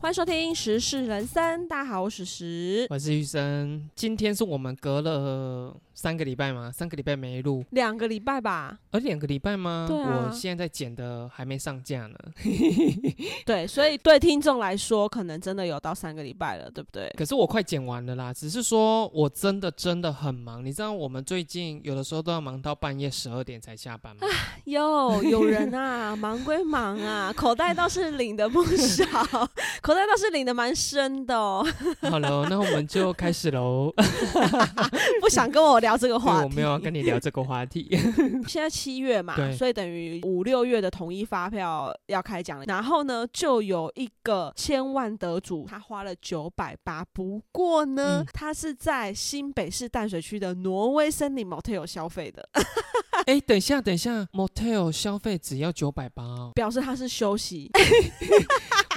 欢迎收听《时事人生》，大家好，我是时。我是玉生，今天是我们隔了三个礼拜吗？三个礼拜没录，两个礼拜吧，而两个礼拜吗？对啊我现在在剪的还没上架呢。对，所以对听众来说，可能真的有到三个礼拜了，对不对？可是我快剪完了啦，只是说我真的真的很忙。你知道我们最近有的时候都要忙到半夜十二点才下班吗？有有人啊，忙归忙啊，口袋倒是领的不少，口袋倒是领的蛮深的哦。好了，那我们就开始喽。不想跟我聊这个，话题。我没有要跟你聊这个话题。现在七月嘛，所以等于五六月的统一发票要开奖了。然后呢，就有一个千万得主，他花了九百八，不过呢，嗯他是在新北市淡水区的挪威森林 motel 消费的，哎，等一下，等一下，motel 消费只要九百八哦。表示他是休息。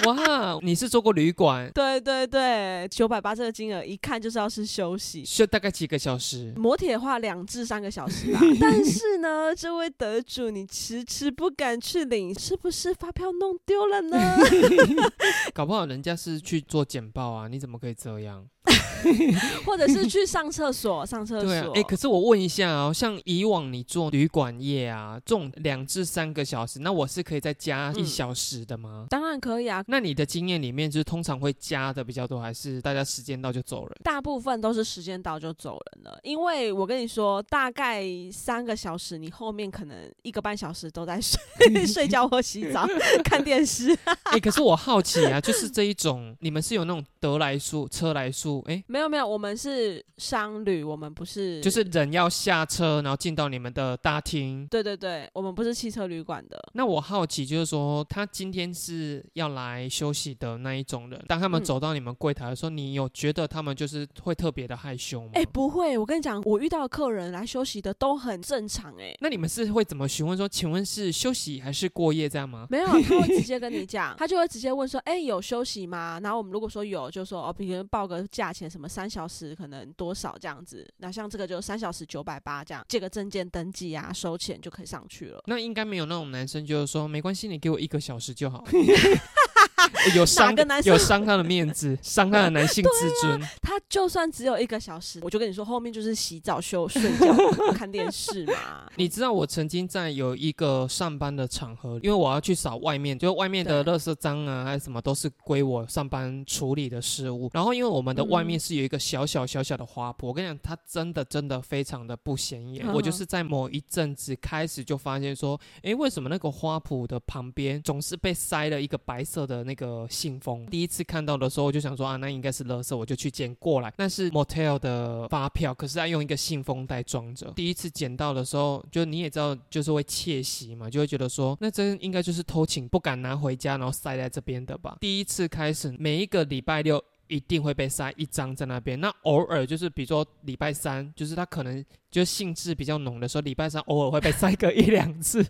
哇，你是做过旅馆，对对对，九百八这个金额一看就是要是休息。休大概几个小时？磨铁的话两至三个小时吧，但是呢，这位得主你迟迟不敢去领，是不是发票弄丢了呢？搞不好人家是去做简报啊，你怎么可以这样？或者是去上厕所，上厕所。对啊，哎、可是我问一下哦，像以往你做旅馆业啊，这种两至三个小时，那我是可以再加一嗯小时的吗？当然可以啊，那你的经验里面，就是通常会加的比较多，还是大家时间到就走人？大部分都是时间到就走人了。因为我跟你说，大概三个小时，你后面可能一个半小时都在睡 睡觉或洗澡、看电视。哎、可是我好奇啊，就是这一种，你们是有那种得来速、车来速，哎、没有没有，我们是商旅，我们不是，就是人要下车，然后进到你们的大厅。对对对，我们不是汽车旅馆的。那我好奇，就是说，他今天是要来休息的那一种人，当他们嗯走到你们柜台的时候，你有觉得他们就是会特别的害羞吗？哎、不会，我跟你讲，我遇到客人来休息的都很正常、哎。那你们是会怎么询问说，请问是休息还是过夜这样吗？没有，他会直接跟你讲，他就会直接问说，哎、有休息吗？然后我们如果说有，就说哦，比如报个价钱，什么三小时可能多少这样子。那像这个就三小时九百八这样，借个证件登记啊，收钱就可以上去了。那应该没有那种男生就是说没关系，你给我一个小时就好。有伤个男生有伤他的面子，伤他的男性自尊。他就算只有一个小时，我就跟你说，后面就是洗澡、休、睡觉、看电视嘛。你知道我曾经在有一个上班的场合，因为我要去扫外面，就外面的对垃圾脏啊，还是什么都是归我上班处理的事物。然后因为我们的外面嗯是有一个小小小小的花圃，我跟你讲，它真的真的非常的不显眼。嗯我就是在某一阵子开始就发现说，哎，为什么那个花圃的旁边总是被塞了一个白色的的那个信封？第一次看到的时候，我就想说啊，那应该是垃圾，我就去捡过来。那是 motel 的发票，可是它用一个信封袋装着。第一次捡到的时候，就你也知道，就是会窃喜嘛，就会觉得说，那这应该就是偷情，不敢拿回家，然后塞在这边的吧。第一次开始，每一个礼拜六。一定会被塞一张在那边。那偶尔就是，比如说礼拜三，就是他可能就兴致比较浓的时候，礼拜三偶尔会被塞个一两次。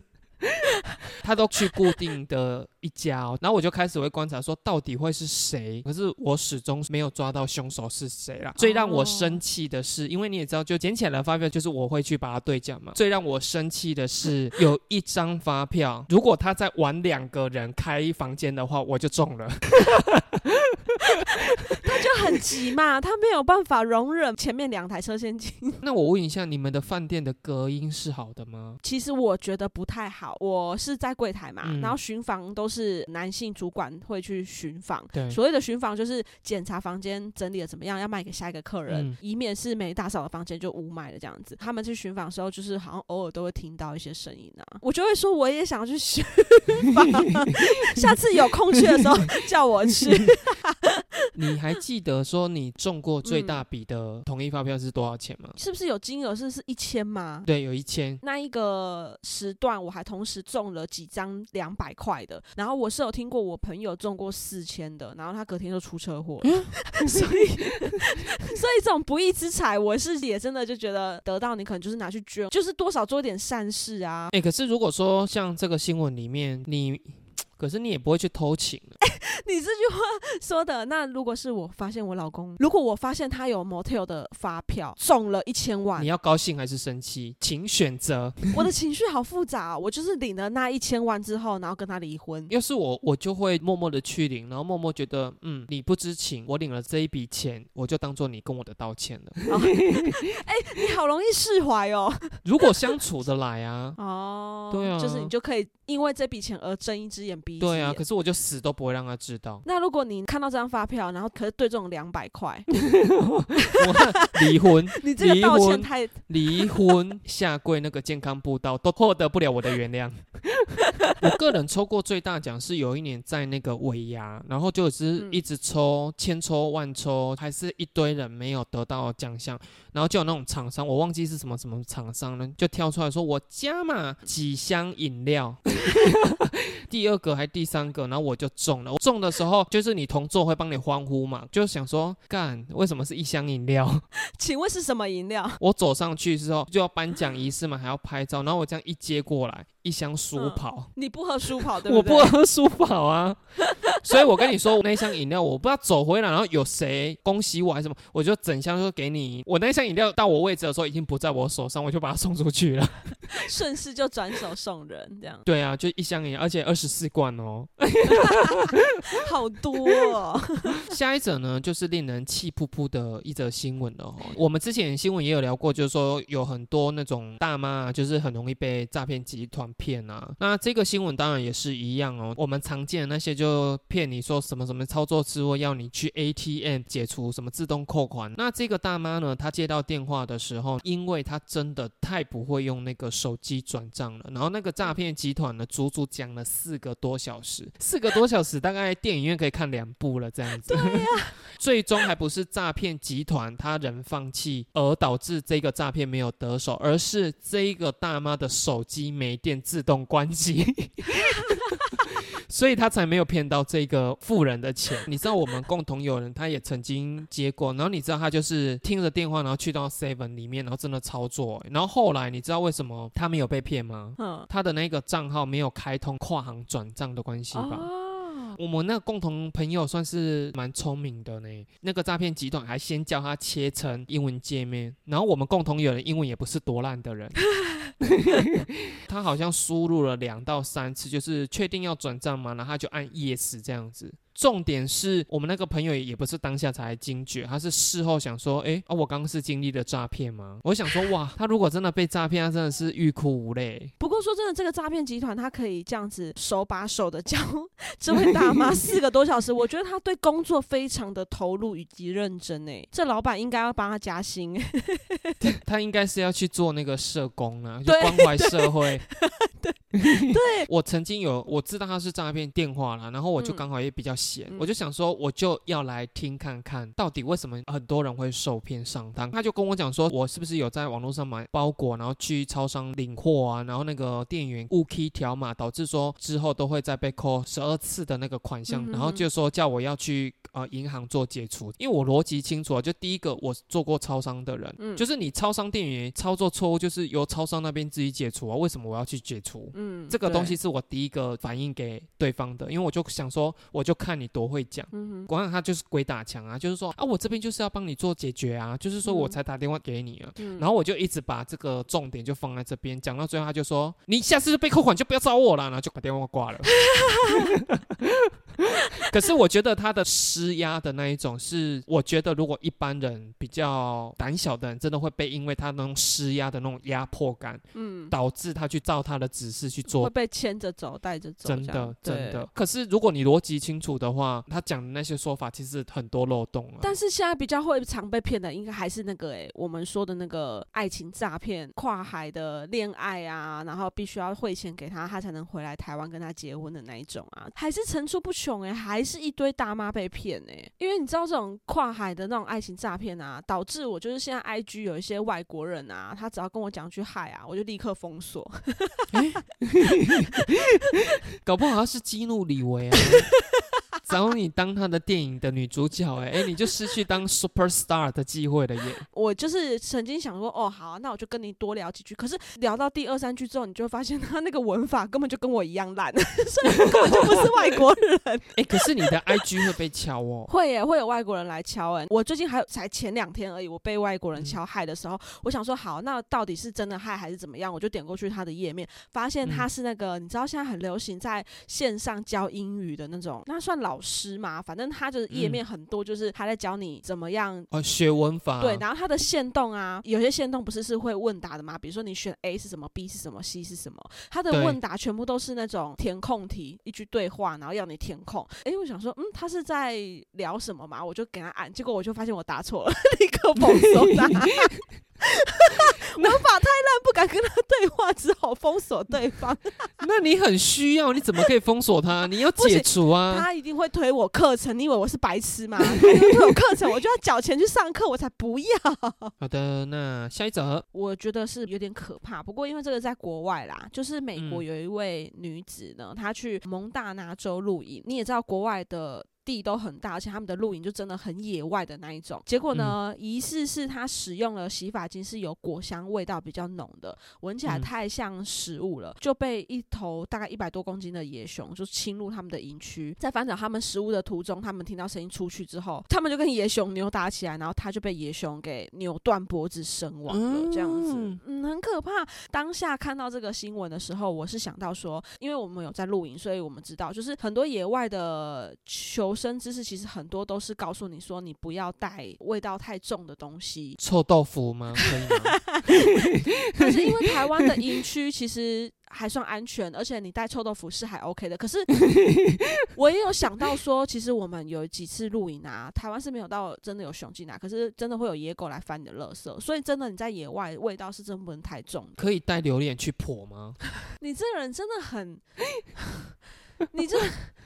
他都去固定的一家哦，然后我就开始会观察说到底会是谁，可是我始终没有抓到凶手是谁啦。最让我生气的是，因为你也知道，就捡起来的发票就是我会去把它兑奖嘛。最让我生气的是，有一张发票，如果他在晚两个人开房间的话，我就中了。他就很急嘛，他没有办法容忍前面两台车先进。那我问一下，你们的饭店的隔音是好的吗？其实我觉得不太好，我是在柜台嘛，嗯然后巡房都是男性主管会去巡房。对，所谓的巡房就是检查房间整理的怎么样，要卖给下一个客人，嗯以免是没打扫的房间就无卖了这样子。他们去巡房的时候，就是好像偶尔都会听到一些声音啊，我就会说我也想去巡房，下次有空去的时候叫我去。你还记得说你中过最大笔的统一发票是多少钱吗？是不是有金额是是一千吗？对，有一千。那一个时段，我还同时中了几张两百块的，然后我是有听过我朋友中过四千的，然后他隔天就出车祸，所以 所以这种不义之财，我是也真的就觉得得到你可能就是拿去捐，就是多少做一点善事啊。哎、可是如果说像这个新闻里面，你可是你也不会去偷情啊。你这句话说的，那如果是我发现我老公，如果我发现他有 motel 的发票中了一千万你，要高兴还是生气，请选择。我的情绪好复杂、哦。我就是领了那一千万之后，然后跟他离婚。要是我，我就会默默的去领，然后默默觉得，嗯，你不知情，我领了这一笔钱，我就当做你跟我的道歉了。你好容易释怀哦。如果相处得来啊，哦，对啊就是你就可以因为这笔钱而睁一只眼闭一只眼。对啊，可是我就死都不会让他知道。那如果你看到这张发票，然后可是对这种两百块，我离婚，你这个道离婚歉太离婚，下跪那个健康步道都获得不了我的原谅。我个人抽过最大奖是有一年在那个尾牙，然后就是嗯一直抽，千抽万抽，还是一堆人没有得到奖项，然后就有那种厂商，我忘记是什么什么厂商呢，就跳出来说我加嘛几箱饮料。第二个还第三个，然后我就中了。我中的时候，就是你同座会帮你欢呼嘛，就想说干，为什么是一箱饮料？请问是什么饮料？我走上去之后就要颁奖仪式嘛，还要拍照，然后我这样一接过来，一箱舒嗯跑，你不喝舒跑 对我对？不喝舒跑啊，所以我跟你说，我那箱饮料我不知道走回来，然后有谁恭喜我还是什么，我就整箱都给你。我那箱饮料到我位置的时候已经不在我手上，我就把它送出去了。顺势就转手送人，这样对啊，就一箱饮料，而且二十四罐哦。好多、哦。下一则呢，就是令人气噗噗的一则新闻了哦。我们之前新闻也有聊过，就是说有很多那种大妈啊，就是很容易被诈骗集团骗啊。那这个新闻当然也是一样哦。我们常见的那些就骗你说什么什么操作之后要你去 ATM 解除什么自动扣款。那这个大妈呢，她接到电话的时候，因为她真的太不会用那个手机转账了，然后那个诈骗集团呢，足足讲了四个多小时，四个多小时大概电影院可以看两部了这样子。最终还不是诈骗集团他人放弃而导致这个诈骗没有得手，而是这一个大妈的手机没电自动关机。所以他才没有骗到这个富人的钱。你知道我们共同有人，他也曾经接过，然后你知道他就是听着电话，然后去到 Seven 里面，然后真的操作、欸然后后来你知道为什么他没有被骗吗？嗯，他的那个账号没有开通跨行转账的关系吧？哦，我们那共同朋友算是蛮聪明的呢。那个诈骗集团还先叫他切成英文界面，然后我们共同有人英文也不是多烂的人，他好像输入了两到三次，就是确定要转账吗，然后他就按 yes 这样子。重点是我们那个朋友也不是当下才惊觉，他是事后想说，哎，啊，我刚刚是经历了诈骗吗？我想说，哇，他如果真的被诈骗，他真的是欲哭无泪。不过说真的，这个诈骗集团他可以这样子手把手的教 这位大妈 四个多小时，我觉得他对工作非常的投入以及认真诶。这老板应该要帮他加薪。他应该是要去做那个社工啊，就关怀社会。对，我曾经有我知道他是诈骗电话啦，然后我就嗯。刚好也比较闲，嗯。我就想说我就要来听看看，到底为什么很多人会受骗上当。他就跟我讲说，我是不是有在网络上买包裹，然后去超商领货啊，然后那个店员误 key 条码，导致说之后都会再被扣十二次的那个款项，嗯然后就说叫我要去呃银行做解除，因为我逻辑清楚啊，就第一个我做过超商的人，嗯。就是你超商店员操作错误，就是由超商那边自己解除啊，为什么我要去解除？嗯，这个东西，是我第一个反应给对方的，因为我就想说，我就看你多会讲。果然他就是鬼打墙啊，就是说啊，我这边就是要帮你做解决啊，就是说我嗯才打电话给你啊。嗯然后我就一直把这个重点就放在这边，讲到最后他就说，你下次被扣款就不要找我了，然后就把电话挂了。可是我觉得他的施压的那一种是，我觉得如果一般人比较胆小的人，真的会被因为他那种施压的那种压迫感，嗯，导致他去照他的指示去做会被牵着走，带着走，真的真的。可是如果你逻辑清楚的话，他讲的那些说法其实很多漏洞啊。但是现在比较会常被骗的，应该还是那个诶、我们说的那个爱情诈骗、跨海的恋爱啊，然后必须要汇钱给他，他才能回来台湾跟他结婚的那一种啊，还是层出不穷穷诶、还是一堆大妈被骗诶、因为你知道这种跨海的那种爱情诈骗啊，导致我就是现在 IG 有一些外国人啊，他只要跟我讲句嗨啊，我就立刻封锁。搞不好他是激怒李维啊，找你当他的电影的女主角，哎哎，你就失去当 super star 的机会了耶。我就是曾经想说，哦，好，那我就跟你多聊几句。可是聊到第二三句之后，你就发现他那个文法根本就跟我一样烂，所以根本就不是外国人。哎，可是你的 IG 会被敲哦，会耶，会有外国人来敲哎。我最近还有才前两天而已，我被外国人敲害的时候，我想说，好，那到底是真的害还是怎么样？我就点过去他的页面，发现他是那个，你知道现在很流行在线上教英语的那种，那算老师嘛？反正他就是页面很多，就是他在教你怎么样哦学文法。对，然后他的线动啊，有些线动不是是会问答的吗？比如说你选 A 是什么，B 是什么，C 是什么，他的问答全部都是那种填空题，一句对话，然后要你填空。哎，我想说，嗯，他是在聊什么嘛？我就给他按，结果我就发现我答错了，立刻封锁他。文法太烂，不敢跟他对话，只好封锁对方。那你很需要，你怎么可以封锁他？你要解除啊！他一定会推我课程，你以为我是白痴吗？推我课程，我就要缴钱去上课，我才不要。好的，那下一则，我觉得是有点可怕。不过因为这个在国外啦，就是美国有一位女子呢，她去蒙大拿州露营。你也知道国外的。地都很大，而且他们的露营就真的很野外的那一种。结果呢，疑似是他使用了洗发精是有果香味道比较浓的，闻起来太像食物了，就被一头大概一百多公斤的野熊就侵入他们的营区。在翻找他们食物的途中，他们听到声音出去之后，他们就跟野熊扭打起来，然后他就被野熊给扭断脖子身亡了。这样子，嗯，很可怕。当下看到这个新闻的时候，我是想到说，因为我们有在露营，所以我们知道，就是很多野外的球。求生知识其实很多都是告诉你说，你不要带味道太重的东西。臭豆腐吗？可以吗？可是因为台湾的营区其实还算安全，而且你带臭豆腐是还 OK 的。可是 我也有想到说，其实我们有几次露营啊，台湾是没有到真的有熊进来，可是真的会有野狗来翻你的垃圾。所以真的你在野外味道是真不能太重。可以带榴莲去破吗？你这个人真的很，你这。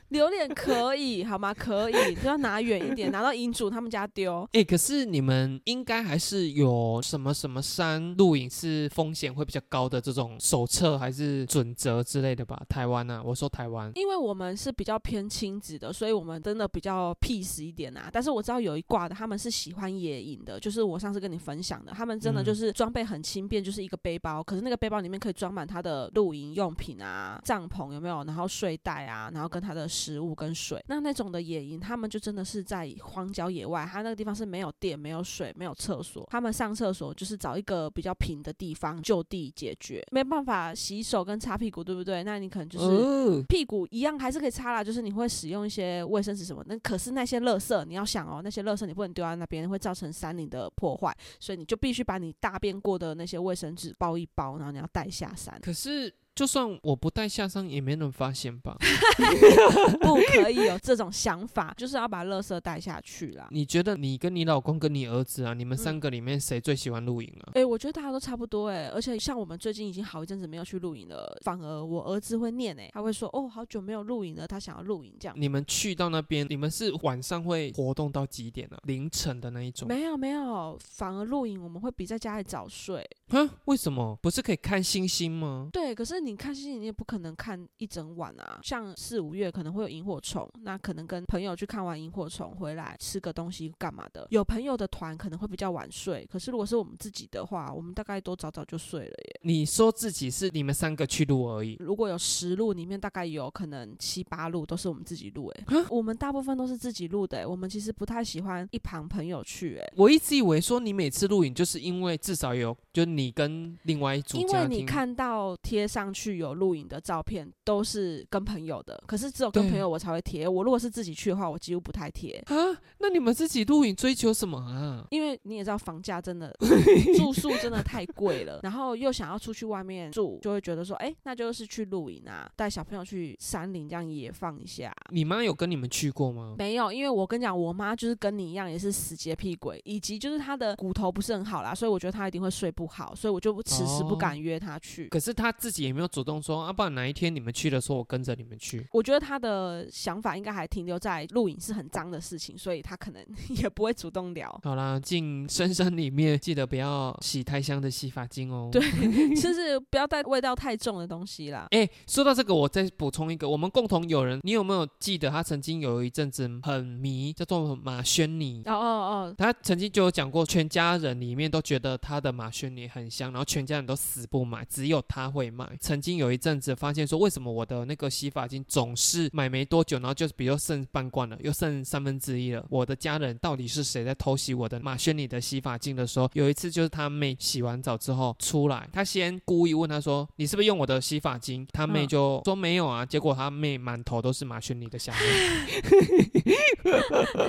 榴莲可以 好吗？可以，就要拿远一点，拿到银主他们家丢。哎，可是你们应该还是有什么什么山露营是风险会比较高的这种手册还是准则之类的吧？台湾呢？我说台湾，因为我们是比较偏亲子的，所以我们真的比较 peace 一点啊。但是我知道有一挂的，他们是喜欢野营的，就是我上次跟你分享的，他们真的就是装备很轻便，就是一个背包，可是那个背包里面可以装满他的露营用品啊，帐篷有没有？然后睡袋啊，然后跟他的。食物跟水，那那种的野营，他们就真的是在荒郊野外，他那个地方是没有电、没有水、没有厕所，他们上厕所就是找一个比较平的地方就地解决，没办法洗手跟擦屁股，对不对？那你可能就是屁股一样还是可以擦啦，就是你会使用一些卫生纸什么，那可是那些垃圾你要想哦，那些垃圾你不能丢在那边，会造成山林的破坏，所以你就必须把你大便过的那些卫生纸包一包，然后你要带下山。可是。就算我不带下山，也没人发现吧？不可以有这种想法，就是要把垃圾带下去啦。你觉得你跟你老公跟你儿子啊，你们三个里面谁最喜欢露营啊？哎，我觉得大家都差不多哎，而且像我们最近已经好一阵子没有去露营了，反而我儿子会念哎，他会说哦，好久没有露营了，他想要露营这样。你们去到那边，你们是晚上会活动到几点呢？凌晨的那一种？没有没有，反而露营我们会比在家里早睡。哼，为什么？不是可以看星星吗？对，可是你看星星，你也不可能看一整晚啊。像四五月可能会有萤火虫，那可能跟朋友去看完萤火虫回来吃个东西干嘛的。有朋友的团可能会比较晚睡，可是如果是我们自己的话，我们大概都早早就睡了耶。你说自己是你们三个去录而已，如果有十录里面大概有可能七八录都是我们自己录哎。我们大部分都是自己录的，我们其实不太喜欢一旁朋友去哎。我一直以为说你每次录影就是因为至少有。就你跟另外一组，因为你看到贴上去有录影的照片，都是跟朋友的，可是只有跟朋友我才会贴。我如果是自己去的话，我几乎不太贴啊。那你们自己录影追求什么啊？因为你也知道房价真的 住宿真的太贵了，然后又想要出去外面住，就会觉得说，哎，那就是去露营啊，带小朋友去山林这样野放一下。你妈有跟你们去过吗？没有，因为我跟你讲，我妈就是跟你一样，也是死洁癖鬼，以及就是她的骨头不是很好啦，所以我觉得她一定会睡不。好，所以我就迟迟不敢约她去。可是她自己也没有有主动说啊，不然哪一天你们去的时候，我跟着你们去。我觉得他的想法应该还停留在录影是很脏的事情，所以他可能 也不会主动聊。好啦，进深山里面记得不要洗太香的洗发精哦。对，就是不要带味道太重的东西啦。哎，说到这个，我再补充一个，我们共同友人，你有没有记得他曾经有一阵子很迷，叫做马轩尼？哦哦哦，他曾经就有讲过，全家人里面都觉得他的马轩尼很香，然后全家人都死不买，只有他会买。曾经有一阵子发现说，为什么我的那个洗发精总是买没多久，然后就比如剩半罐了，又剩三分之一了？我的家人到底是谁在偷袭我的马轩尼的洗发精的时候，有一次就是他妹洗完澡之后出来，他先故意问他说：“你是不是用我的洗发精？”他妹就说：“没有啊。”结果他妹满头都是马轩尼的香味，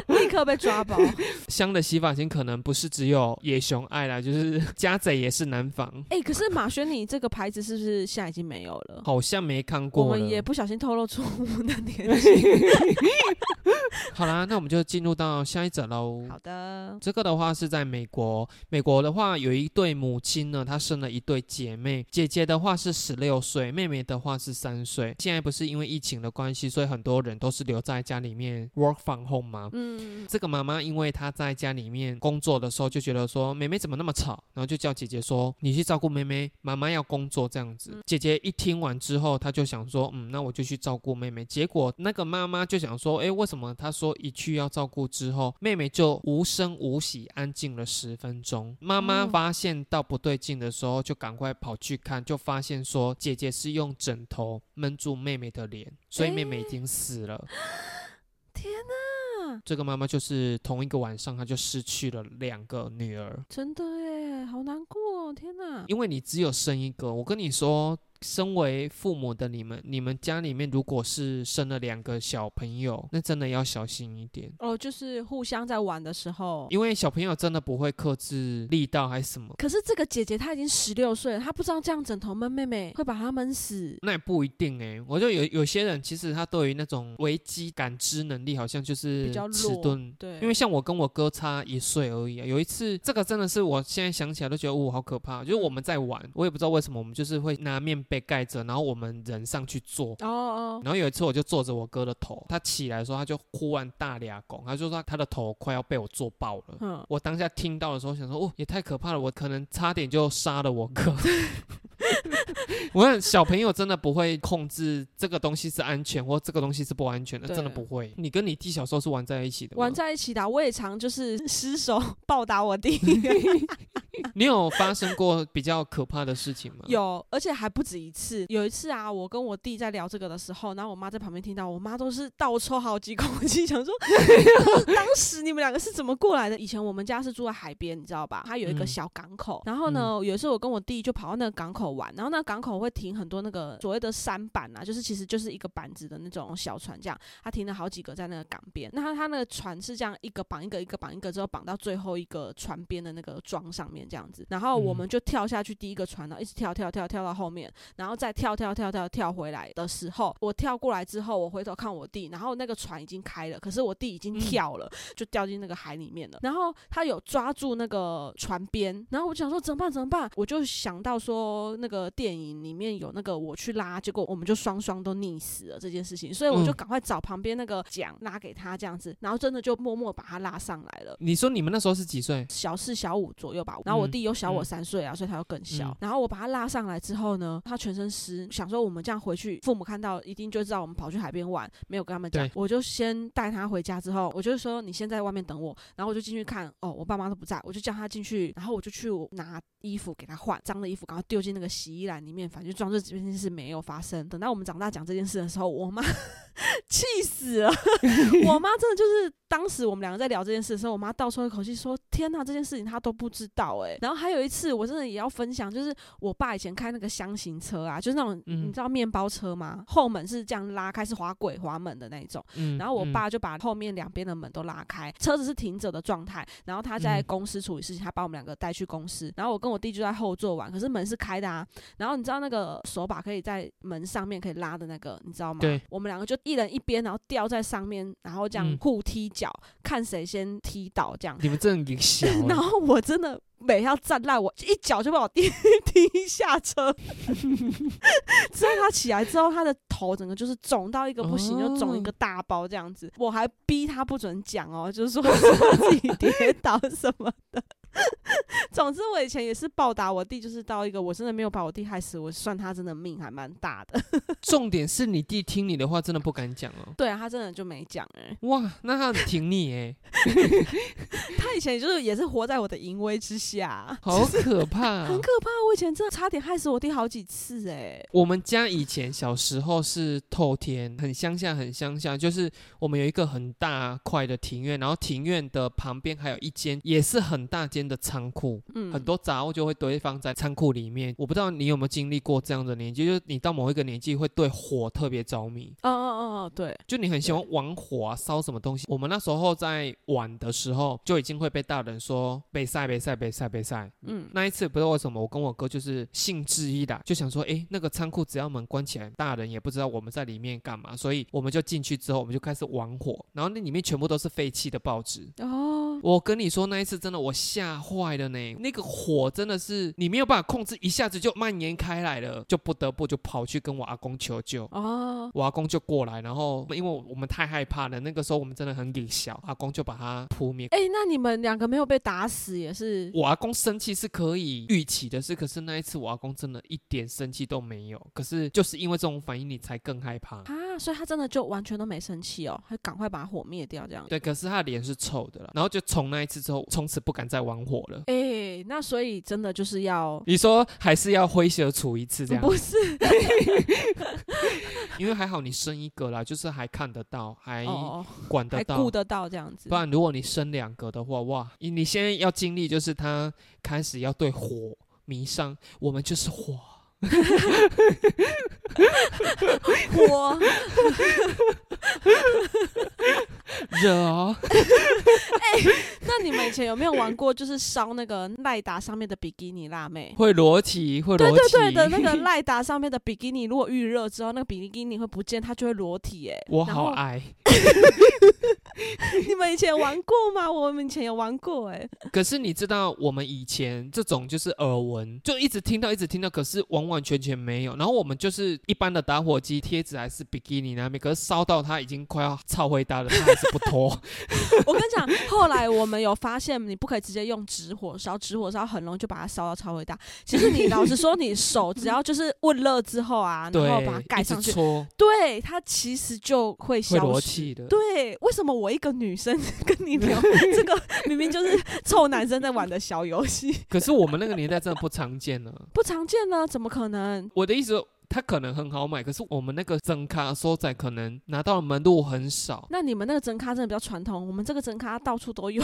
立刻被抓包。香的洗发精可能不是只有野熊爱啦，就是 家贼也是难防。哎，可是马轩尼这个牌子是不是现在已经没有了？好像没看过。我们也不小心透露出我们的年纪。好啦，那我们就进入到下一则喽。好的，这个的话是在美国。美国的话有一对母亲呢，她生了一对姐妹，姐姐的话是十六岁，妹妹的话是三岁。现在不是因为疫情的关系，所以很多人都是留在家里面 work from home 吗？嗯。这个妈妈因为她在家里面工作的时候就觉得说妹妹怎么那么吵，然后就叫姐姐说你去照顾妹妹，妈妈要工作这样子。姐姐姐一听完之后，她就想说嗯，那我就去照顾妹妹。结果那个妈妈就想说，哎，为什么她说一去要照顾之后，妹妹就无声无息安静了十分钟？妈妈发现到不对劲的时候，就赶快跑去看，就发现说姐姐是用枕头闷住妹妹的脸，所以妹妹已经死了。天哪！这个妈妈就是同一个晚上，她就失去了两个女儿。真的耶，好难过！天哪！因为你只有生一个，我跟你说。身为父母的你们，你们家里面如果是生了两个小朋友，那真的要小心一点哦。就是互相在玩的时候，因为小朋友真的不会克制力道还是什么。可是这个姐姐她已经十六岁了，她不知道这样枕头闷妹妹会把她闷死。那也不一定哎，我就有有些人其实他对于那种危机感知能力好像就是比较迟钝。对，因为像我跟我哥差一岁而已啊。有一次，这个真的是我现在想起来都觉得哦，好可怕。就是我们在玩，我也不知道为什么，我们就是会拿面。被盖着，然后我们人上去坐。哦哦。然后有一次我就坐着我哥的头，他起来的时候他就忽然大俩拱，他就说他的头快要被我坐爆了。嗯。我当下听到的时候想说，哦，也太可怕了，我可能差点就杀了我哥。我想小朋友真的不会控制这个东西是安全或这个东西是不安全的，真的不会。你跟你弟小时候是玩在一起的，玩在一起的，我也常就是失手暴打我弟。你有发生过比较可怕的事情吗？有，而且还不止一次。有一次啊，我跟我弟在聊这个的时候，然后我妈在旁边听到，我妈都是倒抽好几口气，想说 当时你们两个是怎么过来的？以前我们家是住在海边，你知道吧？它有一个小港口。然后呢，有一次我跟我弟就跑到那个港口玩，然后那港口会停很多那个所谓的舢板啊，就是其实就是一个板子的那种小船，这样它停了好几个在那个港边。那它它那个船是这样一个绑一个，一个绑一个之后绑到最后一个船边的那个桩上面这样子，然后我们就跳下去第一个船，然后一直跳跳跳跳到后面，然后再跳跳跳跳跳回来的时候，我跳过来之后，我回头看我弟，然后那个船已经开了，可是我弟已经跳了，就掉进那个海里面了。然后他有抓住那个船边，然后我就想说怎么办怎么办？我就想到说那个电影里面有那个我去拉，结果我们就双双都溺死了这件事情，所以我就赶快找旁边那个桨拉给他这样子，然后真的就默默把他拉上来了。你说你们那时候是几岁？小四小五左右吧。然后我弟又小我三岁啊，所以他又更小。然后我把他拉上来之后呢，他全身湿，想说我们这样回去，父母看到一定就知道我们跑去海边玩，没有跟他们讲。我就先带他回家之后，我就说你先在外面等我，然后我就进去看，哦，我爸妈都不在，我就叫他进去，然后我就去拿衣服给他换，脏的衣服赶快丢进那个洗衣篮里面，反正就装这这件事没有发生。等到我们长大讲这件事的时候，我妈 气死了，我妈真的就是当时我们两个在聊这件事的时候，我妈倒抽一口气说：“天哪，这件事情她都不知道哎。”然后还有一次，我真的也要分享，就是我爸以前开那个箱型车啊，就是那种你知道面包车吗？后门是这样拉开，是滑轨滑门的那一种。然后我爸就把后面两边的门都拉开，车子是停着的状态。然后他在公司处理事情，他把我们两个带去公司。然后我跟我弟就在后座玩，可是门是开的啊。然后你知道那个手把可以在门上面可以拉的那个，你知道吗？对。我们两个就一人一边，然后吊在上面，然后这样嗯互踢脚，看谁先踢倒这样。你们真的很小、欸，然后我真的每要站烂，我一脚就把我 踢踢下车。之后他起来之后，他的头整个就是肿到一个不行，就肿一个大包这样子。我还逼他不准讲哦，就是说自己跌倒什么的。总之，我以前也是报答我弟，就是到一个我真的没有把我弟害死，我算他真的命还蛮大的。重点是你弟听你的话，真的不敢讲哦。对啊，他真的就没讲哎、哇，那他很挺你哎，他以前就是也是活在我的淫威之下，好可怕、啊很可怕。我以前真的差点害死我弟好几次哎、我们家以前小时候是透天，很乡下，很乡下，就是我们有一个很大块的庭院，然后庭院的旁边还有一间也是很大间的仓库，嗯，很多杂物就会堆放在仓库里面。我不知道你有没有经历过这样的年纪，就是你到某一个年纪会对火特别着迷，哦哦哦哦，对，就你很喜欢玩火啊，烧什么东西。我们那时候在玩的时候，就已经会被大人说被晒、被晒、被晒、被晒。嗯，那一次不知道为什么，我跟我哥就是兴致一打，就想说，诶，那个仓库只要门关起来，大人也不知道我们在里面干嘛，所以我们就进去之后，我们就开始玩火，然后那里面全部都是废弃的报纸。哦，我跟你说，那一次真的我吓坏了呢，那个火真的是你没有办法控制，一下子就蔓延开来了，就不得不就跑去跟我阿公求救。哦，我阿公就过来，然后因为我们太害怕了，那个时候我们真的很胆小，阿公就把他扑灭。哎、那你们两个没有被打死也是？我阿公生气是可以预期的事，可是那一次我阿公真的一点生气都没有。可是就是因为这种反应，你才更害怕。啊，所以他真的就完全都没生气哦，他赶快把火灭掉这样。对，可是他的脸是臭的了。然后就从那一次之后，从此不敢再玩火了。哎、那所以真的就是要，你说还是要灰蛇处一次这样？不是 因为还好你生一个啦，就是还看得到，还哦，管得到还顾。得到这样子不。然如果你生两个的话，哇，你你现在要经历就是他开始要对火迷上，我们就是火。我 热哦，那你们以前有没有玩过，就是烧那个赖达上面的比基尼辣妹？会裸体，会裸对体。对对的那个赖达上面的比基尼，如果预热之后，那个比基尼会不见，它就会裸体哎。我然后好爱。你们以前有玩过吗？我们以前有玩过哎。可是你知道，我们以前这种就是耳闻，就一直听到，一直听到，可是完完全全没有。然后我们就是一般的打火机贴纸还是比基尼那边，可是烧到它已经快要超灰大了，它还是不脱。我跟你讲，后来我们有发现，你不可以直接用纸火烧，纸火烧很容易就把它烧到超伟大。其实你老实说，你手只要就是温热之后啊，然后把它盖上去，搓对它其实就会会消失。对，为什么我一个女生 跟你聊 这个，明明就是臭男生在玩的小游戏，可是我们那个年代真的不常见呢。不常见呢？怎么可能？我的意思，它可能很好买，可是我们那个真咖收仔可能拿到的门路很少，那你们那个真咖真的比较传统，我们这个真咖到处都有。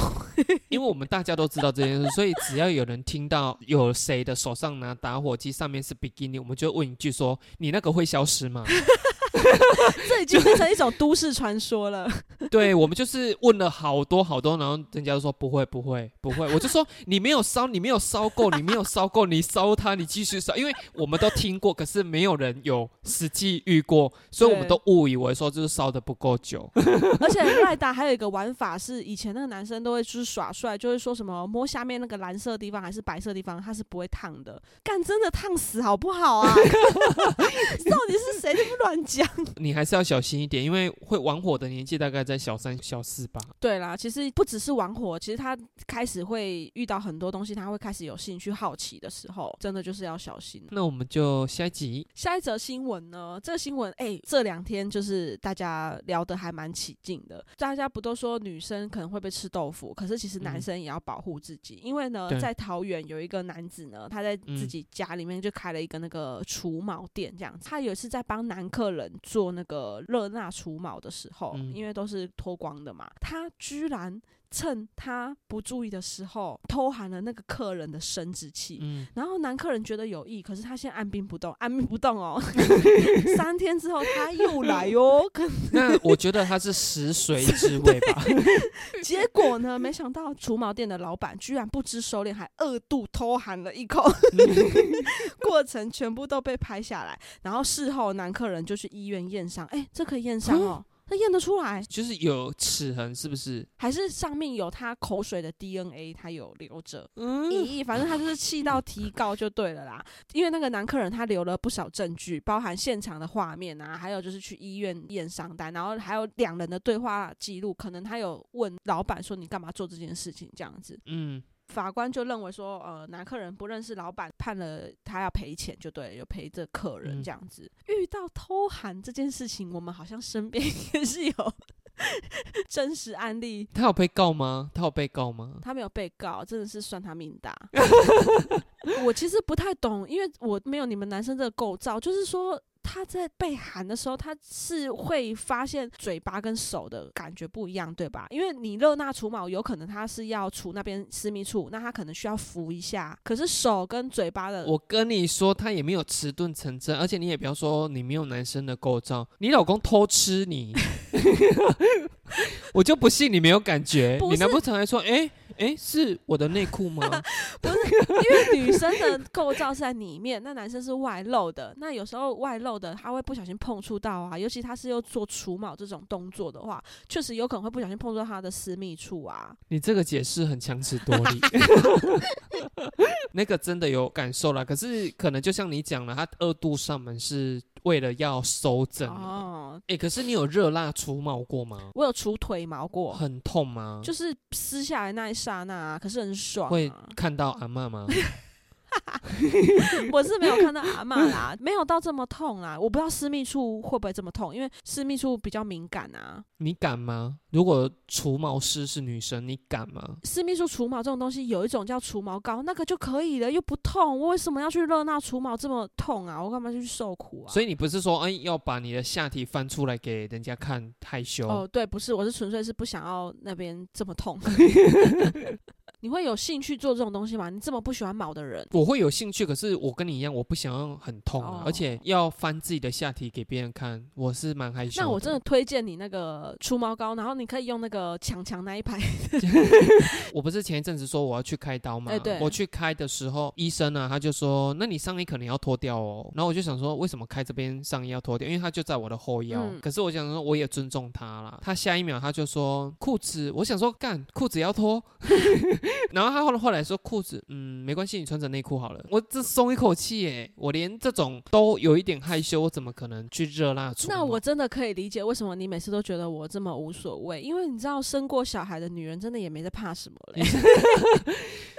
因为我们大家都知道这件事，所以只要有人听到有谁的手上拿打火机，上面是比基尼，我们就问一句说：“你那个会消失吗？” 这已经变成一种都市传说了。对我们就是问了好多好多，然后人家都说不会不会不会，我就说你没有烧，你没有烧够，你没有烧够，你烧它，你继续烧，因为我们都听过，可是没有人有实际遇过，所以我们都误以为说就是烧的不够久。而且赖达还有一个玩法是，以前那个男生都会就是耍帅，就会说什么摸下面那个蓝色的地方还是白色的地方，它是不会烫的。干真的烫死好不好啊？到底是谁这么乱讲？你还是要小心一点，因为会玩火的年纪大概在小三小四吧。对啦，其实不只是玩火，其实他开始会遇到很多东西，他会开始有兴趣、好奇的时候，真的就是要小心。那我们就下一集。下一则新闻呢？这个新闻哎、这两天就是大家聊得还蛮起劲的。大家不都说女生可能会被吃豆腐，可是其实男嗯生也要保护自己，因为呢，在桃园有一个男子呢，他在自嗯己家里面就开了一个那个除毛店，这样子。他有一次在帮男客人做那个热钠除毛的时候，嗯因为都是脱光的嘛，他居然。趁他不注意的时候偷含了那个客人的生殖器。嗯，然后男客人觉得有意，可是他现在按兵不动，按兵不动哦。三天之后他又来哟，可 那我觉得他是食髓知味吧。结果呢，没想到除毛店的老板居然不知收敛，还二度偷含了一口，过程全部都被拍下来。然后事后男客人就去医院验伤，哎，这可以验伤哦。他验得出来，就是有齿痕，是不是？还是上面有他口水的 DNA，他有留着。嗯，咦，反正他就是气到提告就对了啦。因为那个男客人他留了不少证据，包含现场的画面啊，还有就是去医院验伤单，然后还有两人的对话记录。可能他有问老板说：“你干嘛做这件事情？”这样子。嗯。法官就认为说，呃，男客人不认识老板，判了他要赔钱，就对，有赔这客人这样子。遇到偷喊这件事情，我们好像身边 也是有 真实案例。他有被告吗？他有被告吗？他没有被告，真的是算他命大。我其实不太懂，因为我没有你们男生这个构造，就是说。他在被喊的时候，他是会发现嘴巴跟手的感觉不一样，对吧？因为你热那除毛，有可能他是要除那边私密处，那他可能需要扶一下。可是手跟嘴巴的，我跟你说，他也没有迟钝成真，而且你也不要说你没有男生的构造，你老公偷吃你，我就不信你没有感觉。你难不成还说，哎？哎，是我的内裤吗？不是，因为女生的构造是在里面，那男生是外露的。那有时候外露的，他会不小心碰触到啊。尤其他是又做除毛这种动作的话，确实有可能会不小心碰触到他的私密处啊。你这个解释很强词夺理，那个真的有感受了。可是可能就像你讲了，他二度上门是。为了要收整哦，哎，可是你有热辣除毛过吗？我有除腿毛过，很痛吗？就是撕下来那一刹那，可是很爽。会看到阿妈吗？我是没有看到阿妈啦，没有到这么痛啦。我不知道私密处会不会这么痛，因为私密处比较敏感啊。你敢吗？如果除毛师是女生，你敢吗？私密处除毛这种东西，有一种叫除毛膏，那个就可以了，又不痛。我为什么要去热那除毛这么痛啊？我干嘛去受苦啊？所以你不是说，哎，要把你的下体翻出来给人家看害羞？哦，对，不是，我是纯粹是不想要那边这么痛。你会有兴趣做这种东西吗？你这么不喜欢毛的人，我会有兴趣。可是我跟你一样，我不想要很痛啊，而且要翻自己的下体给别人看，我是蛮害羞。那我真的推荐你那个除毛膏，然后你可以用那个强强那一排。我不是前一阵子说我要去开刀吗？对。我去开的时候，医生呢他就说：“那你上衣可能要脱掉哦。”然后我就想说，为什么开这边上衣要脱掉？因为他就在我的后腰。可是我想说，我也尊重他了。他下一秒他就说：“裤子。”我想说，干裤子要脱。然后他后来后来说裤子，嗯，没关系，你穿着内裤好了。我这松一口气耶，我连这种都有一点害羞，我怎么可能去热辣处？那我真的可以理解为什么你每次都觉得我这么无所谓，因为你知道生过小孩的女人真的也没在怕什么嘞。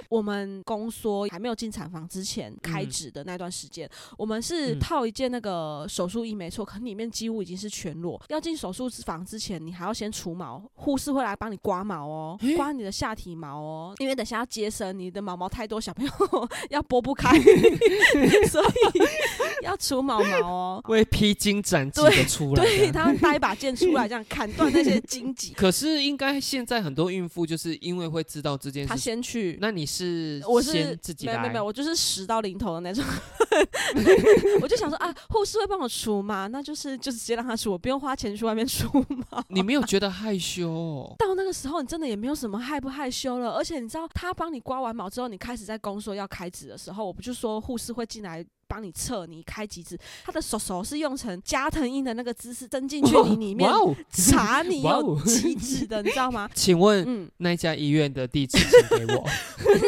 我们宫缩还没有进产房之前开指的那段时间，我们是套一件那个手术衣，没错，可里面几乎已经是全裸。要进手术房之前，你还要先除毛，护士会来帮你刮毛哦，刮你的下体毛哦，因为等下要接生，你的毛毛太多，小朋友 要拨不开，所以要除毛毛哦。会披荆斩棘的出来，对他们带一把剑出来，这样砍断那些荆棘。可是应该现在很多孕妇就是因为会知道这件事，他先去，那你。是，我是自己没有没有，我就是十到零头的那种。我就想说啊，护士会帮我除吗？那就是就直接让他除，我不用花钱去外面除吗？你没有觉得害羞？到那个时候，你真的也没有什么害不害羞了。而且你知道，他帮你刮完毛之后，你开始在宫说要开指的时候，我不就说护士会进来。帮你测，你开几指？他的手手是用成加藤鹰的那个姿势伸进去你里面查你有几指的，你知道吗？请问，嗯，那家医院的地址请给我。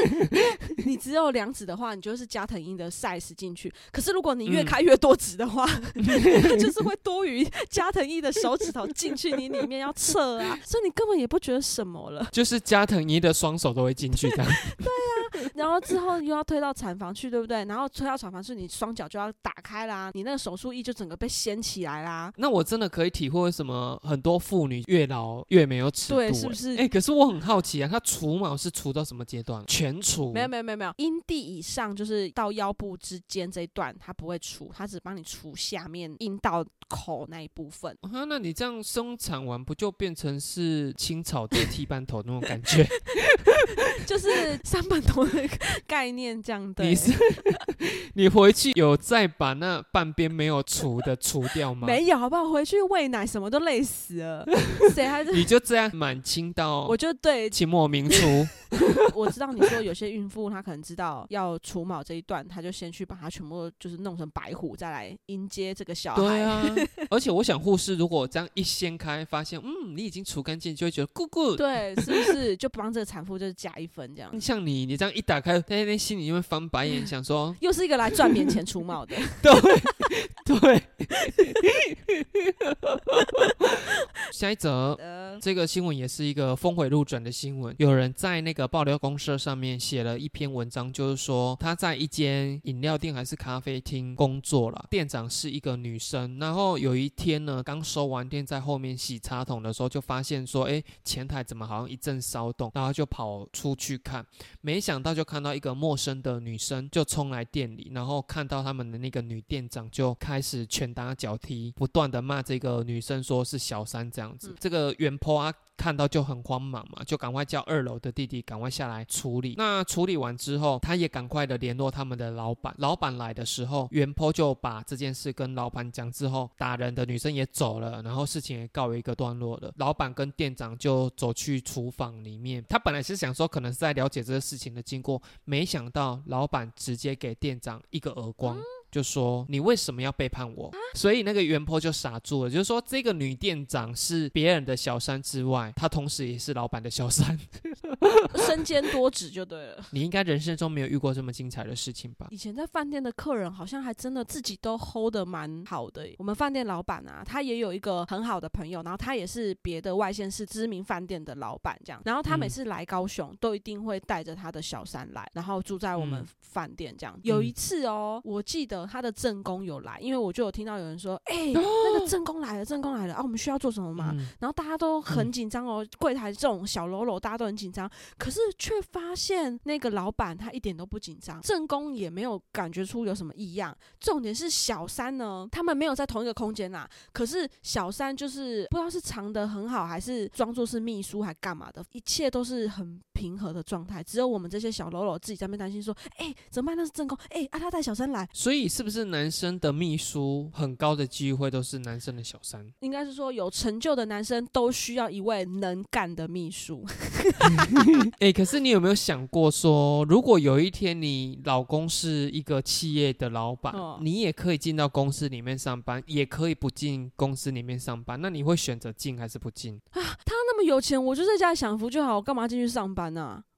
你只有两指的话，你就是加藤鹰的 size 进去。可是如果你越开越多指的话，就是会多余加藤鹰的手指头进去你里面要测啊，所以你根本也不觉得什么了。就是加藤鹰的双手都会进去的。对啊，然后之后又要推到产房去，对不对？然后推到产房去，你双脚就要打开啦，你那个手术衣就整个被掀起来啦。那我真的可以体会为什么很多妇女越老越没有尺度、对，欸是不是？哎、可是我很好奇啊，她除毛是除到什么阶段？全除？没有没有没有没有，阴蒂以上就是到腰部之间这一段，它不会除，它只帮你除下面阴道口那一部分。啊，那你这样生产完不就变成是青草的剃半头那种感觉？就是三本头的概念这样的。你是 你回去有再把那半边没有除的除掉吗？没有，好不好？回去喂奶什么都累死了，谁还是？你就这样满清到我就对，清末明初，我知道你说有些孕妇她可能知道要除毛这一段，她就先去把它全部就是弄成白虎，再来迎接这个小孩。对啊，而且我想护士如果这样一掀开，发现嗯你已经除干净，就会觉得 good good。对，是不是就帮这个产妇就是加一分这样？像你，你这样一打开，那那心里就会翻白眼，想说又是一个来赚免钱除毛的，对 对。下一则，呃，这个新闻也是一个峰回路转的新闻。有人在那个爆料公社上面写了一篇文章，就是说他在一间饮料店还是咖啡厅工作了，店长是一个女生。然后有一天呢，刚收完店，在后面洗插桶的时候，就发现说，哎，前台怎么好像一阵骚动，然后就跑出去看，没想到就看到一个陌生的女生就冲来店里，然后看到他们的那个女店长就开始拳打脚踢，不断的骂这个女生说是小三这样子。嗯这个原 po 啊。看到就很慌忙嘛，就赶快叫二楼的弟弟赶快下来处理。那处理完之后，他也赶快的联络他们的老板。老板来的时候，原坡就把这件事跟老板讲之后，打人的女生也走了，然后事情也告一个段落了。老板跟店长就走去厨房里面，他本来是想说可能是在了解这个事情的经过，没想到老板直接给店长一个耳光。就说你为什么要背叛我？所以那个原 po 就傻住了，就是说这个女店长是别人的小三之外，她同时也是老板的小三。身兼多职就对了。你应该人生中没有遇过这么精彩的事情吧？以前在饭店的客人好像还真的自己都 hold 的蛮好的。我们饭店老板啊，他也有一个很好的朋友，然后他也是别的外县市知名饭店的老板，这样。然后他每嗯次来高雄，都一定会带着他的小三来，然后住在我们嗯饭店这样。有一次哦，我记得他的正宫有来，因为我就有听到有人说，哎、那个正宫来了，正宫来了啊，我们需要做什么吗？嗯然后大家都很嗯紧张哦，柜台这种小喽啰大家都很紧张，可是却发现那个老板他一点都不紧张，正宫也没有感觉出有什么异样。重点是小三呢，他们没有在同一个空间呐、可是小三就是不知道是藏得很好，还是装作是秘书，还干嘛的，一切都是很平和的状态。只有我们这些小喽啰自己在那边担心说，哎、怎么办？那是正宫，哎、啊他带小三来，所以是不是男生的秘书很高的机会都是男生的小三？应该是说有成就的男生都需要一位能干的秘书。哎、可是你有没有想过说，如果有一天你老公是一个企业的老板，哦你也可以进到公司里面上班，也可以不进公司里面上班，那你会选择进还是不进啊？他那么有钱，我就在家里享福就好，我干嘛进去上班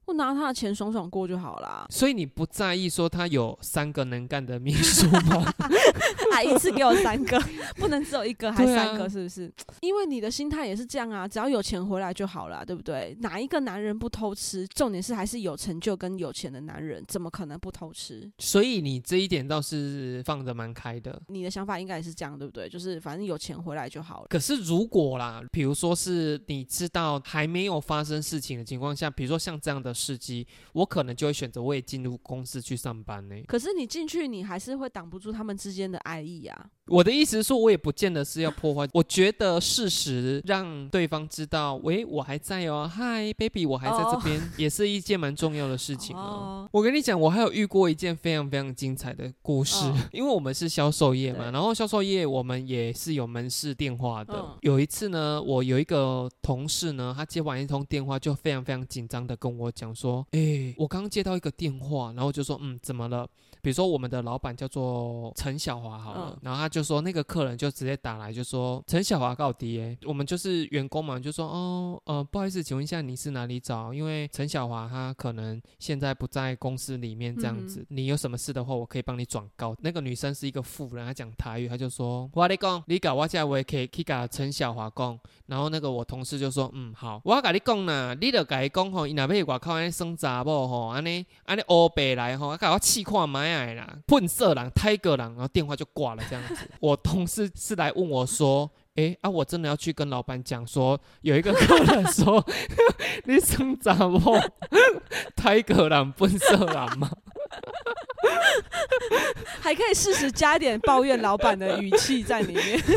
我拿他的钱爽爽过就好啦。所以你不在意说他有三个能干的秘书吗？啊，一次给我三个，不能只有一个，还三个，是不是？因为你的心态也是这样啊，只要有钱回来就好了，对不对？哪一个男人不偷吃？重点是还是有成就跟有钱的男人，怎么可能不偷吃？所以你这一点倒是放得蛮开的。你的想法应该也是这样，对不对？就是反正有钱回来就好了。可是如果啦，比如说是你知道还没有发生事情的情况下，比如说像这样的事机，我可能就会选择我也进入公司去上班呢。可是你进去，你还是会挡不住他们之间的爱意啊。我的意思是说，我也不见得是要破坏。我觉得事实让对方知道，喂，我还在哦，嗨，baby，我还在这边，也是一件蛮重要的事情哦。哦，我跟你讲，我还有遇过一件非常非常精彩的故事，嗯因为我们是销售业嘛，然后销售业我们也是有门市电话的。嗯有一次呢，我有一个同事呢，他接完一通电话就非常非常紧张的跟我讲说：“诶，我刚接到一个电话，然后就说，嗯，怎么了？”比如说我们的老板叫做陈小华好了，嗯然后他就说那个客人就直接打来就说陈小华告敌哎，我们就是员工嘛，就说哦呃不好意思，请问一下你是哪里找？因为陈小华他可能现在不在公司里面这样子，你有什么事的话，我可以帮你转告。那个女生是一个富人，她讲台语，她就说我跟你讲，你搞我家我也可以去搞陈小华讲。然后那个我同事就说嗯好，我跟你讲呐，你就跟伊讲吼，伊那边外口安尼生查某吼，安尼安尼欧白来吼，搞我气看买爱啦，混色狼、泰格狼，然后电话就挂了这样子。我同事是来问我说。哎啊！我真的要去跟老板讲说，有一个客人说 你生杂么太格狼笨色狼吗？还可以适时加一点抱怨老板的语气在里面。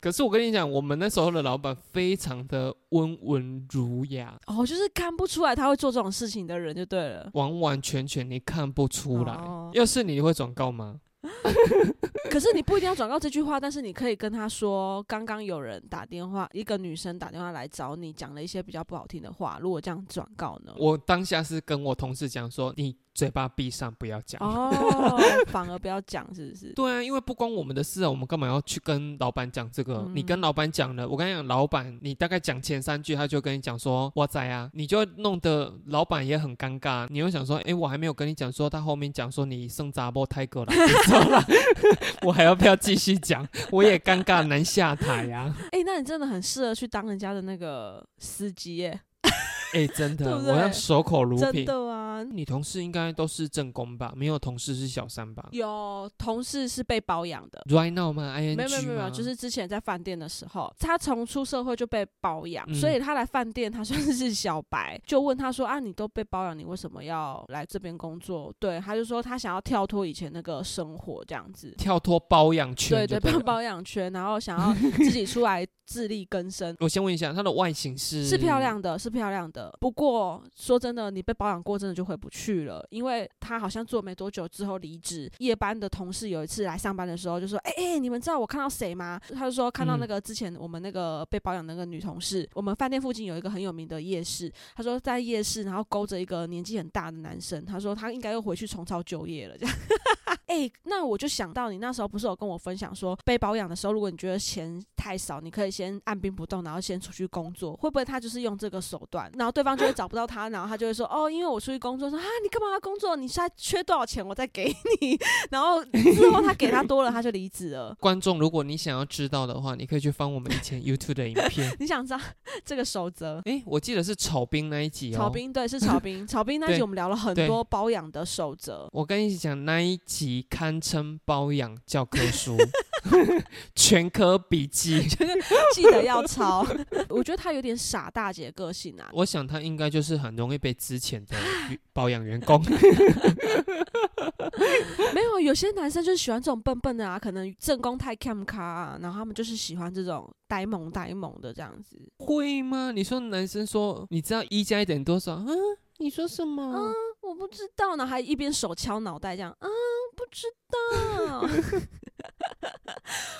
可是我跟你讲，我们那时候的老板非常的温文儒雅哦，就是看不出来他会做这种事情的人就对了，完完全全你看不出来。要是你会转告吗？可是你不一定要转告这句话，但是你可以跟他说，刚刚有人打电话，一个女生打电话来找你，讲了一些比较不好听的话。如果这样转告呢？我当下是跟我同事讲说，你。嘴巴闭上，不要讲哦，反而不要讲，是不是？对啊，因为不关我们的事啊，我们干嘛要去跟老板讲这个？你跟老板讲了，我跟你讲，老板，你大概讲前三句，他就跟你讲说哇塞啊，你就弄得老板也很尴尬。你又想说，哎，我还没有跟你讲，说他后面讲说你生杂波太哥了，我还要不要继续讲？我也尴尬难下台呀。哎，那你真的很适合去当人家的那个司机耶。哎，真的，我要守口如瓶。真的啊，你同事应该都是正宫吧？没有同事是小三吧？有同事是被包养的。Right now 吗？I N G 没有没有没有，就是之前在饭店的时候，他从出社会就被包养，所以他来饭店，他算是小白。就问他说：“啊，你都被包养，你为什么要来这边工作？”对，他就说他想要跳脱以前那个生活，这样子。跳脱包养圈。对对，包养圈，然后想要自己出来自力更生。我先问一下，他的外形是？是漂亮的，是漂亮的。不过说真的，你被保养过，真的就回不去了。因为他好像做没多久之后离职。夜班的同事有一次来上班的时候，就说：“哎哎，你们知道我看到谁吗？”他就说看到那个之前我们那个被保养那个女同事。我们饭店附近有一个很有名的夜市，他说在夜市，然后勾着一个年纪很大的男生。他说他应该又回去重操旧业了。这样，哎，那我就想到你那时候不是有跟我分享说，被保养的时候，如果你觉得钱太少，你可以先按兵不动，然后先出去工作。会不会他就是用这个手段，然后？对方就会找不到他，然后他就会说：“哦，因为我出去工作，说啊，你干嘛要工作？你现在缺多少钱，我再给你。”然后之后他给他多了，他就离职了。观众，如果你想要知道的话，你可以去翻我们以前 YouTube 的影片。你想知道这个守则？哎，我记得是炒冰那一集哦。炒冰对，是炒冰。炒冰那一集我们聊了很多保养的守则。我跟你讲，那一集堪称包养教科书。全科笔记，记得要抄。我觉得他有点傻大姐个性啊。我想他应该就是很容易被之前的包养员工。没有，有些男生就是喜欢这种笨笨的啊，可能正宫太 cam 卡啊，然后他们就是喜欢这种呆萌呆萌的这样子。会吗？你说男生说，你知道一加一等于多少？嗯，你说什么？啊，我不知道呢，还一边手敲脑袋这样。嗯，不知道。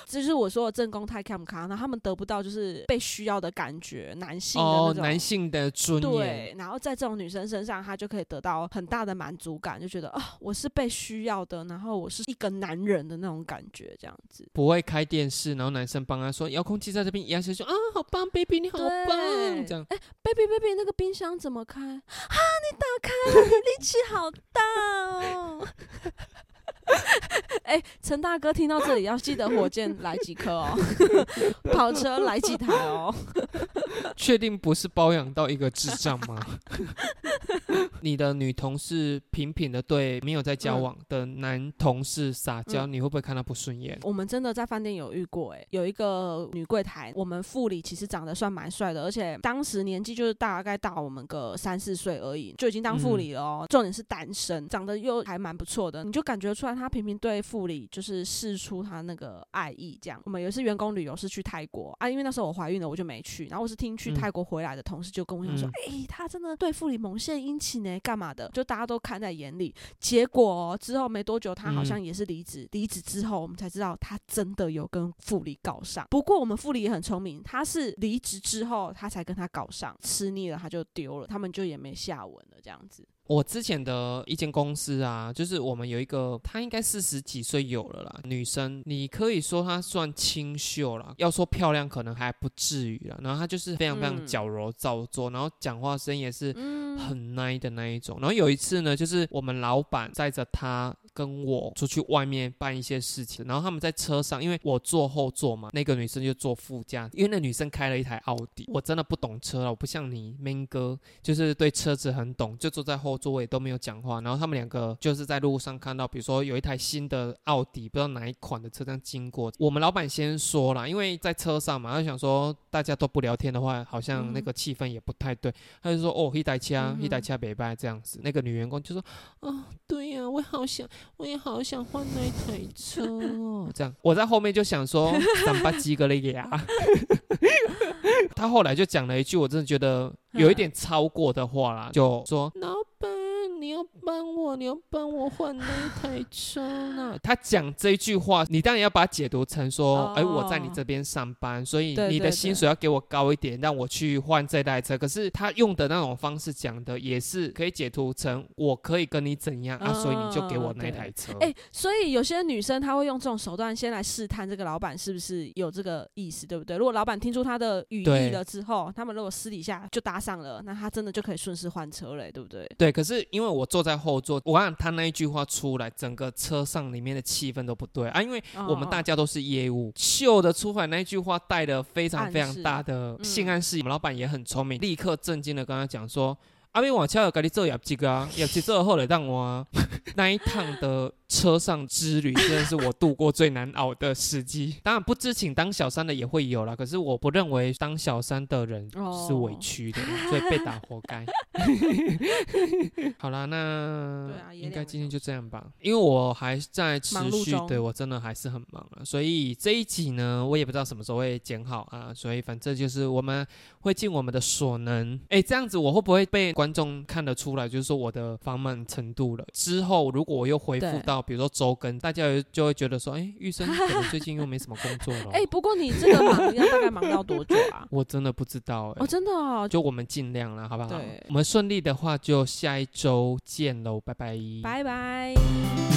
这是我说的正宫太 cam 卡，那他们得不到就是被需要的感觉，男性的那种男性的尊严。对，然后在这种女生身上，她就可以得到很大的满足感，就觉得啊，我是被需要的，然后我是一个男人的那种感觉，这样子。不会开电视，然后男生帮她说遥控器在这边，压下去啊，好棒，baby 你好棒，这样。哎，baby baby 那个冰箱怎么开？啊，你打开了，力气好大哦。哎，陈大哥听到这里要记得火箭来几颗哦，跑车来几台哦。确定不是包养到一个智障吗？你的女同事频频的对没有在交往的男同事撒娇，你会不会看他不顺眼？我们真的在饭店有遇过，哎，有一个女柜台，我们副理其实长得算蛮帅的，而且当时年纪就是大概大我们个三四岁而已，就已经当副理了哦。重点是单身，长得又还蛮不错的，你就感觉出来他频频对副理就是试出他那个爱意。这样，我们有一次员工旅游是去泰国啊，因为那时候我怀孕了，我就没去，然后我是听去泰国回来的同事就跟我讲说，哎，他真的对副理蒙献。很殷勤呢，干嘛的？就大家都看在眼里。结果之后没多久，他好像也是离职。离职之后，我们才知道他真的有跟副理搞上。不过我们副理也很聪明，他是离职之后他才跟他搞上，吃腻了他就丢了，他们就也没下文了，这样子。我之前的一间公司啊，就是我们有一个，她应该四十几岁有了啦，女生，你可以说她算清秀啦，要说漂亮可能还不至于啦。然后她就是非常非常矫揉造作，然后讲话声也是很 nice 的那一种。然后有一次呢，就是我们老板载着她跟我出去外面办一些事情，然后他们在车上，因为我坐后座嘛，那个女生就坐副驾，因为那女生开了一台奥迪，我真的不懂车了，我不像你 man 哥，就是对车子很懂，就坐在后。座位都没有讲话，然后他们两个就是在路上看到，比如说有一台新的奥迪，不知道哪一款的车这样经过。我们老板先说了，因为在车上嘛，他想说大家都不聊天的话，好像那个气氛也不太对，他就说哦，一台车，一台车北拜这样子。那个女员工就说啊，对呀，我好想，我也好想换那台车哦。这样我在后面就想说，三八几个了呀。他后来就讲了一句，我真的觉得有一点超过的话啦，就说。你要帮我，你要帮我换那一台车呢？他讲这句话，你当然要把它解读成说，哎，我在你这边上班，所以你的薪水要给我高一点，让我去换这台车。可是他用的那种方式讲的，也是可以解读成我可以跟你怎样啊，所以你就给我那台车。哎，所以有些女生她会用这种手段先来试探这个老板是不是有这个意思，对不对？如果老板听出他的语义了之后，他们如果私底下就搭上了，那他真的就可以顺势换车了，对不对？对，可是因为。我坐在后座，我看他那一句话出来，整个车上里面的气氛都不对啊，因为我们大家都是业务，秀的出来那一句话带的非常非常大的性暗示。我们老板也很聪明，立刻震惊的跟他讲说：“阿明，我车有给你做业绩啊，业绩做后来让我 那一趟的。”车上之旅真的是我度过最难熬的时机。当然不知情当小三的也会有啦，可是我不认为当小三的人是委屈的，所以被打活该。好啦，那应该今天就这样吧，因为我还在持续，对我真的还是很忙啊，所以这一集呢，我也不知道什么时候会剪好啊，所以反正就是我们会尽我们的所能。哎，这样子我会不会被观众看得出来，就是说我的繁忙程度了？之后如果我又回复到。比如说周更，大家就会觉得说，哎，玉生可能最近又没什么工作了。哎，不过你这个忙要大概忙到多久啊？我真的不知道哎。哦，真的哦，就我们尽量了，好不好？我们顺利的话就下一周见喽，拜拜。拜拜。